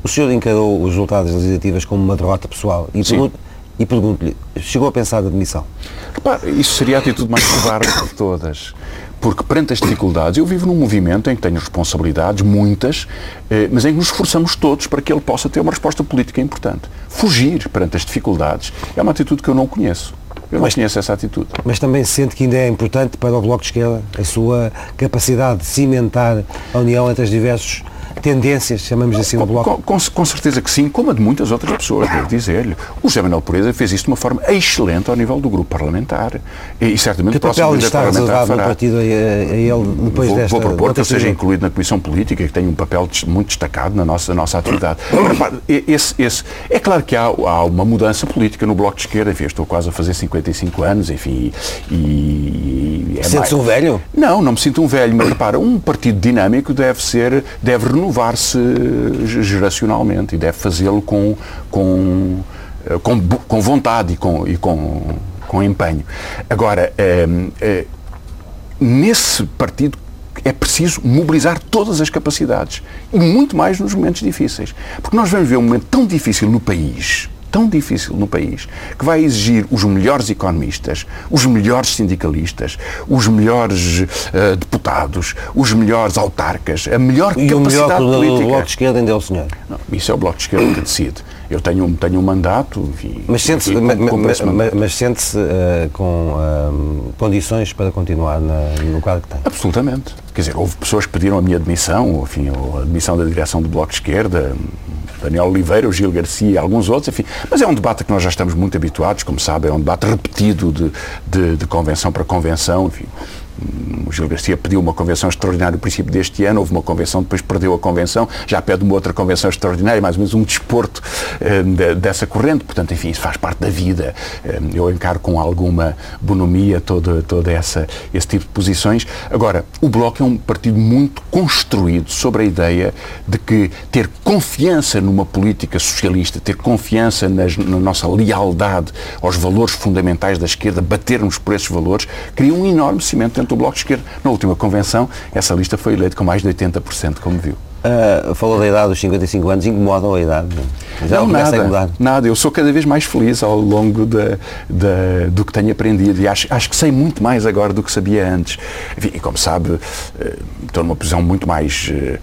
O senhor encarou os resultados legislativas como uma derrota pessoal e pergunto, e pergunto-lhe, chegou a pensar na demissão?
Repare, isso seria a atitude mais covarde de todas. Porque perante as dificuldades, eu vivo num movimento em que tenho responsabilidades, muitas, eh, mas em que nos esforçamos todos para que ele possa ter uma resposta política importante. Fugir perante as dificuldades é uma atitude que eu não conheço. Eu mas, não conheço essa atitude.
Mas também sente que ainda é importante para o Bloco de Esquerda a sua capacidade de cimentar a união entre os diversos tendências, chamamos assim, o Bloco?
Com, com, com, certeza que sim, como a de muitas outras pessoas, devo dizer-lhe. O José Manuel Pureza fez isto de uma forma excelente ao nível do grupo parlamentar. E, e certamente
que o papel lhe está reservado no partido a, a, ele depois
vou,
desta...
Vou propor que ele seja incluído na Comissão Política, que tem um papel muito destacado na nossa, na nossa atividade. (coughs) Esse, esse, é claro que há, há, uma mudança política no Bloco de Esquerda, enfim, estou quase a fazer 55 anos, enfim, e...
e é Sentes um velho?
Não, não me sinto um velho, mas repara, um partido dinâmico deve ser, deve renovar renovar-se geracionalmente e deve fazê-lo com, com, eh, com, com, vontade e com, e com, com empenho. Agora, é, é, nesse partido é preciso mobilizar todas as capacidades e muito mais nos momentos difíceis. Porque nós vamos ver um momento tão difícil no país tão difícil no país, que vai exigir os melhores economistas, os melhores sindicalistas, os melhores uh, deputados, os melhores autarcas, a melhor
e
capacidade
o melhor
política.
o Bloco de Esquerda ainda é o senhor?
Não, isso é o Bloco de Esquerda que decide. Eu tenho, tenho um mandato
Mas sente-se sente uh, com uh, condições para continuar na, no quadro que tem?
Absolutamente. Quer dizer, houve pessoas que pediram a minha admissão, enfim, a admissão da direção do Bloco de Esquerda, Daniel Oliveira, o Gil Garcia alguns outros, enfim. Mas é um debate que nós já estamos muito habituados, como sabe, é um debate repetido de, de, de convenção para convenção, enfim o Gil Garcia pediu uma convenção extraordinária no princípio deste ano, houve uma convenção, depois perdeu a convenção, já pede uma outra convenção extraordinária, mais ou menos um desporto eh, de, dessa corrente. Portanto, enfim, isso faz parte da vida. Eh, eu encaro com alguma bonomia todo, todo essa, esse tipo de posições. Agora, o Bloco é um partido muito construído sobre a ideia de que ter confiança numa política socialista, ter confiança nas, na nossa lealdade aos valores fundamentais da esquerda, batermos por esses valores, cria um enorme cimento do Bloco de Esquerda. Na última convenção, essa lista foi eleita com mais de 80%, como viu.
Uh, falou da idade dos 55 anos, incomodam a idade?
Já não, nada, nada. Eu sou cada vez mais feliz ao longo da, da, do que tenho aprendido e acho, acho que sei muito mais agora do que sabia antes. Enfim, e como sabe, eh, estou numa posição muito mais eh,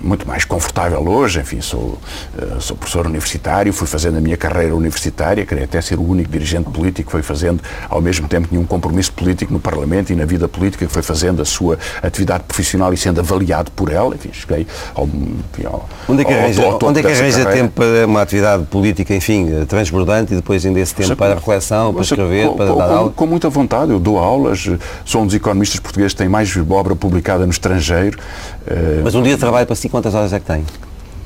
muito mais confortável hoje, enfim, sou, eh, sou professor universitário, fui fazendo a minha carreira universitária, queria até ser o único dirigente político que foi fazendo, ao mesmo tempo tinha um compromisso político no Parlamento e na vida política, que foi fazendo a sua atividade profissional e sendo avaliado por ela, enfim, cheguei ao... Enfim, ao
onde é que arranja, ao, ao onde é que arranja tempo para uma atividade política, enfim, transbordante e depois ainda esse tempo para reflexão, para escrever, com, para
com,
dar
com, com muita vontade, eu dou aulas, sou um dos economistas portugueses que tem mais obra publicada no estrangeiro.
Mas um dia de trabalho para si quantas horas é que tem?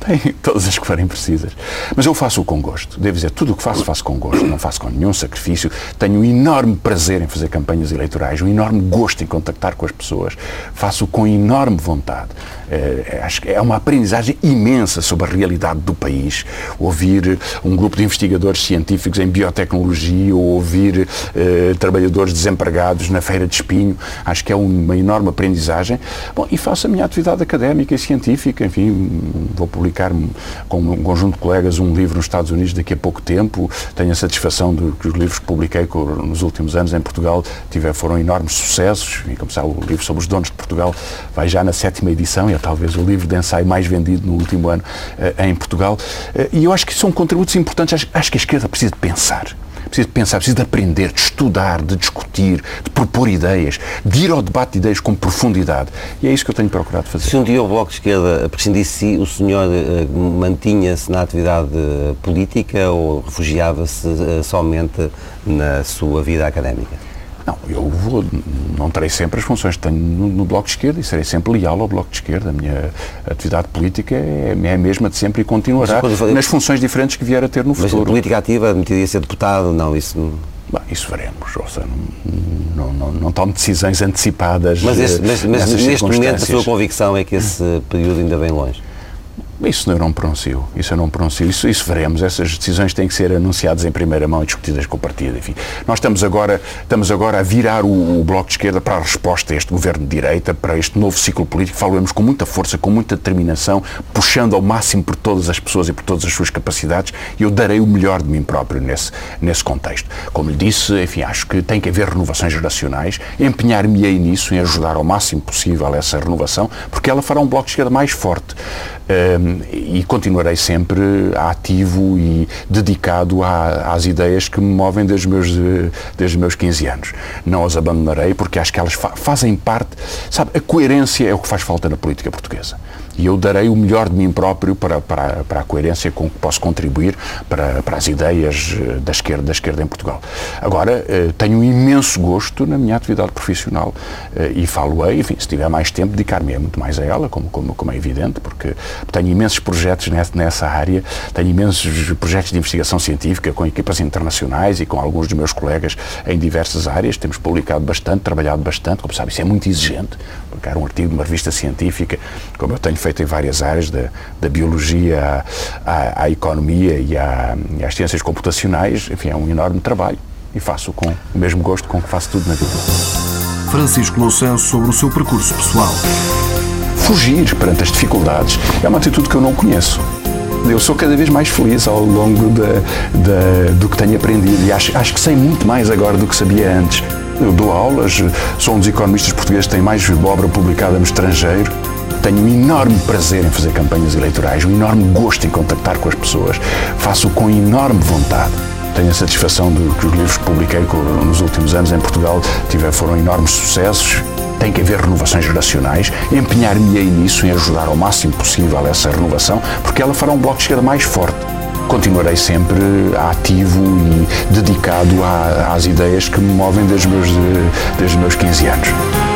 Tem todas as que forem precisas. Mas eu faço-o com gosto. Devo dizer, tudo o que faço, faço com gosto. Não faço com nenhum sacrifício. Tenho um enorme prazer em fazer campanhas eleitorais, um enorme gosto em contactar com as pessoas. Faço-o com enorme vontade. É, acho que é uma aprendizagem imensa sobre a realidade do país. Ouvir um grupo de investigadores científicos em biotecnologia ou ouvir eh, trabalhadores desempregados na feira de espinho. Acho que é uma enorme aprendizagem. Bom, e faço a minha atividade académica e científica. Enfim, vou publicar com um conjunto de colegas um livro nos Estados Unidos daqui a pouco tempo. Tenho a satisfação de que os livros que publiquei nos últimos anos em Portugal tiver, foram enormes sucessos. E, como sabe, o livro sobre os donos de Portugal vai já na sétima edição talvez o livro de ensaio mais vendido no último ano uh, em Portugal. Uh, e eu acho que são contributos importantes. Acho, acho que a esquerda precisa de pensar precisa de pensar, precisa de aprender, de estudar, de discutir, de propor ideias, de ir ao debate de ideias com profundidade. E é isso que eu tenho procurado fazer.
Se um dia o Bloco de Esquerda prescindisse o senhor uh, mantinha-se na atividade política ou refugiava-se somente na sua vida académica?
Não, eu vou, não terei sempre as funções que tenho no, no, Bloco de Esquerda e serei sempre leal ao Bloco de Esquerda. A minha atividade política é, é a mesma de sempre e continuará nas funções diferentes que vier a ter no
mas
futuro.
Mas política ativa, admitiria ser deputado, não, isso não...
Bom, isso veremos, ou seja, não, não, não, não tomo decisões antecipadas.
Mas, esse, mas, mas neste momento a sua convicção é que esse período ainda vem longe?
Isso eu não pronuncio, isso eu não pronuncio, isso, isso veremos, essas decisões têm que ser anunciadas em primeira mão e discutidas com o partido, enfim. Nós estamos agora, estamos agora a virar o, o, Bloco de Esquerda para a resposta a este governo de direita, para este novo ciclo político, falamos com muita força, com muita determinação, puxando ao máximo por todas as pessoas e por todas as suas capacidades, e eu darei o melhor de mim próprio nesse, nesse contexto. Como lhe disse, enfim, acho que tem que haver renovações geracionais, empenhar-me-ei nisso, em ajudar ao máximo possível essa renovação, porque ela fará um Bloco de Esquerda mais forte. Um, e continuarei sempre ativo e dedicado à, às ideias que me movem desde meus, desde os meus 15 anos. Não as abandonarei porque acho que elas fa fazem parte, sabe, a coerência é o que faz falta na política portuguesa e eu darei o melhor de mim próprio para, para, para a coerência com que posso contribuir para, para as ideias eh, da esquerda, da esquerda em Portugal. Agora, eh, tenho um imenso gosto na minha atividade profissional eh, e falo-ei, enfim, se tiver mais tempo, dedicar-me muito mais a ela, como, como, como é evidente, porque tenho imensos projetos nessa, área, tenho imensos projetos de investigação científica com equipas internacionais e com alguns dos meus colegas em diversas áreas. Temos publicado bastante, trabalhado bastante, como sabe, isso é muito exigente, publicar um artigo numa revista científica, como eu tenho feito feito em várias áreas, da, da biologia à, à, à economia e, à, e às ciências computacionais. Enfim, é um enorme trabalho e faço com o mesmo gosto com que faço tudo na vida.
Francisco Louçã sobre o seu percurso pessoal.
Fugir perante as dificuldades é uma atitude que eu não conheço. Eu sou cada vez mais feliz ao longo do que tenho aprendido e acho, acho que sei muito mais agora do que sabia antes. Eu dou aulas, sou um dos economistas portugueses que tem mais obra publicada no estrangeiro tenho um enorme prazer em fazer campanhas eleitorais, um enorme gosto em contactar com as pessoas. Faço com enorme vontade. Tenho a satisfação de que os livros que publiquei nos últimos anos em Portugal tiver, foram enormes sucessos. Tem que haver renovações geracionais. Empenhar-me-ei nisso, em ajudar ao máximo possível essa renovação, porque ela fará um bloco de esquerda mais forte continuarei sempre ativo e dedicado às ideias que me movem desde os meus, desde os meus 15 anos.